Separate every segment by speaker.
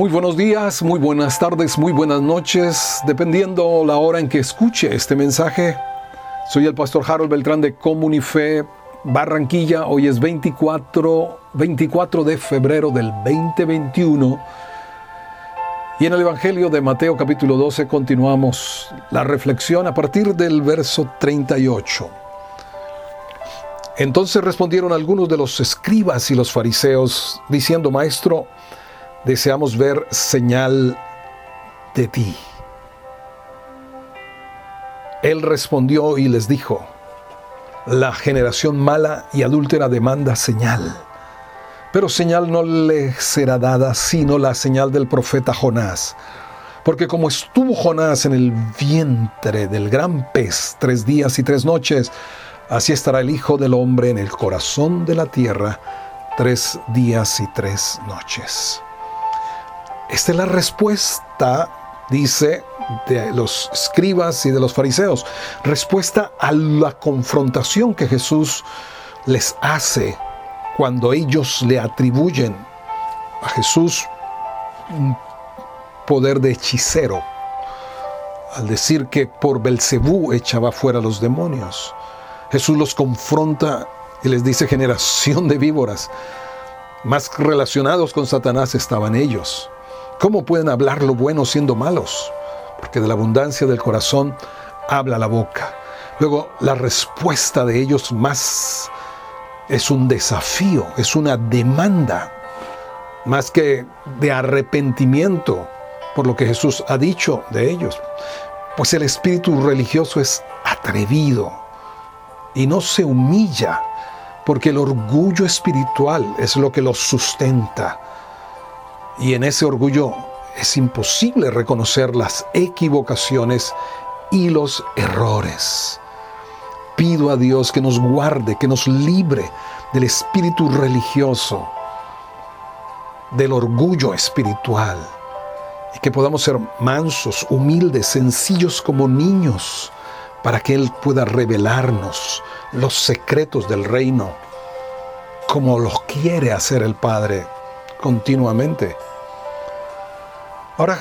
Speaker 1: Muy buenos días, muy buenas tardes, muy buenas noches, dependiendo la hora en que escuche este mensaje. Soy el pastor Harold Beltrán de Comunife Barranquilla. Hoy es 24, 24 de febrero del 2021. Y en el Evangelio de Mateo capítulo 12 continuamos la reflexión a partir del verso 38. Entonces respondieron algunos de los escribas y los fariseos, diciendo, Maestro, deseamos ver señal de ti. Él respondió y les dijo, la generación mala y adúltera demanda señal, pero señal no le será dada sino la señal del profeta Jonás. Porque como estuvo Jonás en el vientre del gran pez tres días y tres noches, así estará el Hijo del Hombre en el corazón de la tierra tres días y tres noches. Esta es la respuesta, dice, de los escribas y de los fariseos. Respuesta a la confrontación que Jesús les hace cuando ellos le atribuyen a Jesús un poder de hechicero, al decir que por Belcebú echaba fuera a los demonios. Jesús los confronta y les dice generación de víboras. Más relacionados con Satanás estaban ellos. ¿Cómo pueden hablar lo bueno siendo malos? Porque de la abundancia del corazón habla la boca. Luego, la respuesta de ellos más es un desafío, es una demanda, más que de arrepentimiento por lo que Jesús ha dicho de ellos. Pues el espíritu religioso es atrevido y no se humilla, porque el orgullo espiritual es lo que los sustenta y en ese orgullo es imposible reconocer las equivocaciones y los errores. Pido a Dios que nos guarde, que nos libre del espíritu religioso, del orgullo espiritual, y que podamos ser mansos, humildes, sencillos como niños, para que Él pueda revelarnos los secretos del reino, como los quiere hacer el Padre continuamente. Ahora,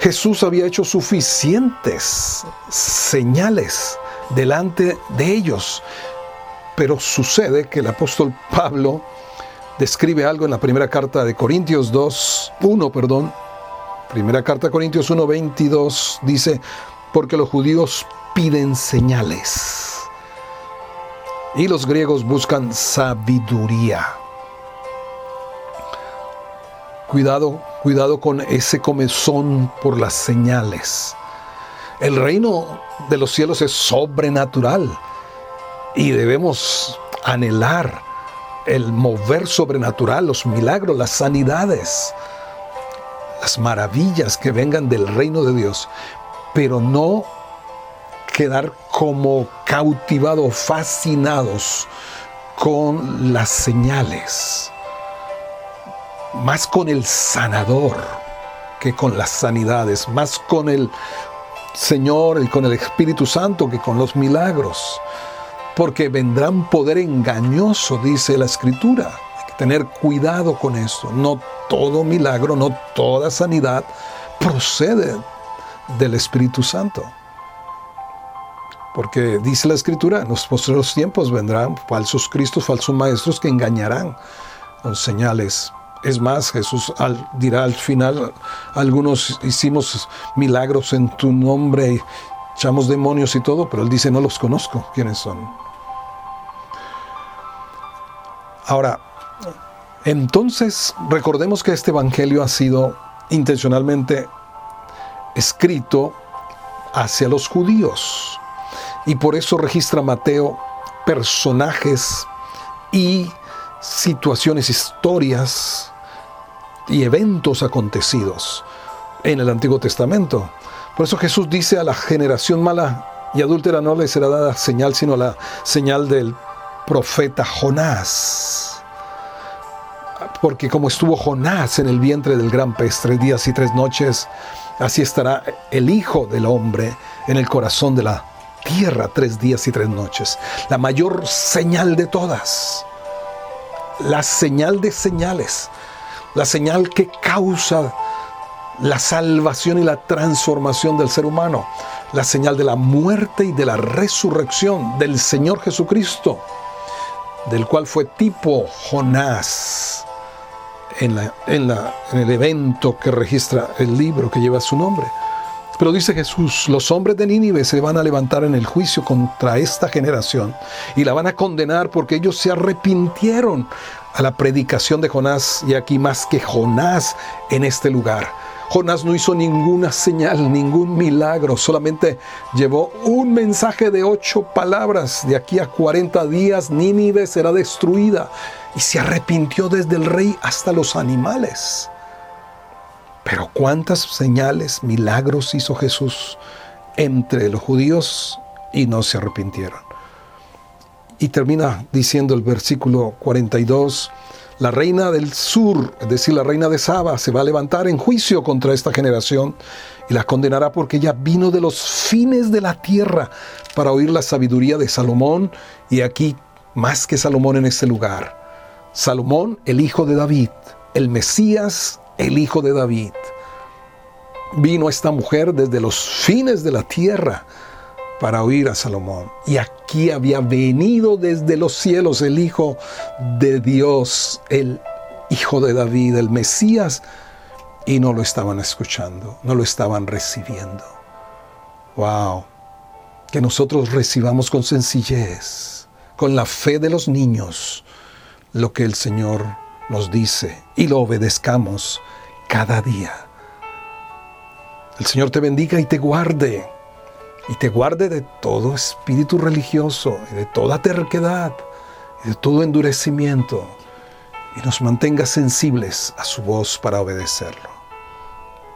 Speaker 1: Jesús había hecho suficientes señales delante de ellos, pero sucede que el apóstol Pablo describe algo en la primera carta de Corintios 2, 1, perdón, primera carta de Corintios 1, 22, dice, porque los judíos piden señales y los griegos buscan sabiduría. Cuidado, cuidado con ese comezón por las señales. El reino de los cielos es sobrenatural y debemos anhelar el mover sobrenatural, los milagros, las sanidades, las maravillas que vengan del reino de Dios, pero no quedar como cautivados, fascinados con las señales más con el sanador que con las sanidades, más con el Señor y con el Espíritu Santo que con los milagros. Porque vendrán poder engañoso, dice la Escritura. Hay que tener cuidado con esto. No todo milagro, no toda sanidad procede del Espíritu Santo. Porque dice la Escritura, en los posteriores tiempos vendrán falsos cristos, falsos maestros que engañarán con señales es más, Jesús dirá al final, algunos hicimos milagros en tu nombre, echamos demonios y todo, pero él dice, no los conozco, ¿quiénes son? Ahora, entonces recordemos que este Evangelio ha sido intencionalmente escrito hacia los judíos y por eso registra Mateo personajes y situaciones, historias y eventos acontecidos en el Antiguo Testamento. Por eso Jesús dice a la generación mala y adúltera no le será dada señal, sino la señal del profeta Jonás. Porque como estuvo Jonás en el vientre del gran pez tres días y tres noches, así estará el Hijo del Hombre en el corazón de la tierra tres días y tres noches. La mayor señal de todas la señal de señales, la señal que causa la salvación y la transformación del ser humano, la señal de la muerte y de la resurrección del Señor Jesucristo, del cual fue tipo Jonás en, en, en el evento que registra el libro que lleva su nombre. Pero dice Jesús, los hombres de Nínive se van a levantar en el juicio contra esta generación y la van a condenar porque ellos se arrepintieron a la predicación de Jonás y aquí más que Jonás en este lugar. Jonás no hizo ninguna señal, ningún milagro, solamente llevó un mensaje de ocho palabras. De aquí a 40 días Nínive será destruida y se arrepintió desde el rey hasta los animales. Pero cuántas señales, milagros hizo Jesús entre los judíos y no se arrepintieron. Y termina diciendo el versículo 42, la reina del sur, es decir, la reina de Saba, se va a levantar en juicio contra esta generación y la condenará porque ella vino de los fines de la tierra para oír la sabiduría de Salomón y aquí más que Salomón en este lugar. Salomón, el hijo de David, el Mesías, el hijo de David. Vino esta mujer desde los fines de la tierra para oír a Salomón. Y aquí había venido desde los cielos el Hijo de Dios, el Hijo de David, el Mesías, y no lo estaban escuchando, no lo estaban recibiendo. ¡Wow! Que nosotros recibamos con sencillez, con la fe de los niños, lo que el Señor nos dice y lo obedezcamos cada día. El Señor te bendiga y te guarde y te guarde de todo espíritu religioso, de toda terquedad, y de todo endurecimiento, y nos mantenga sensibles a su voz para obedecerlo.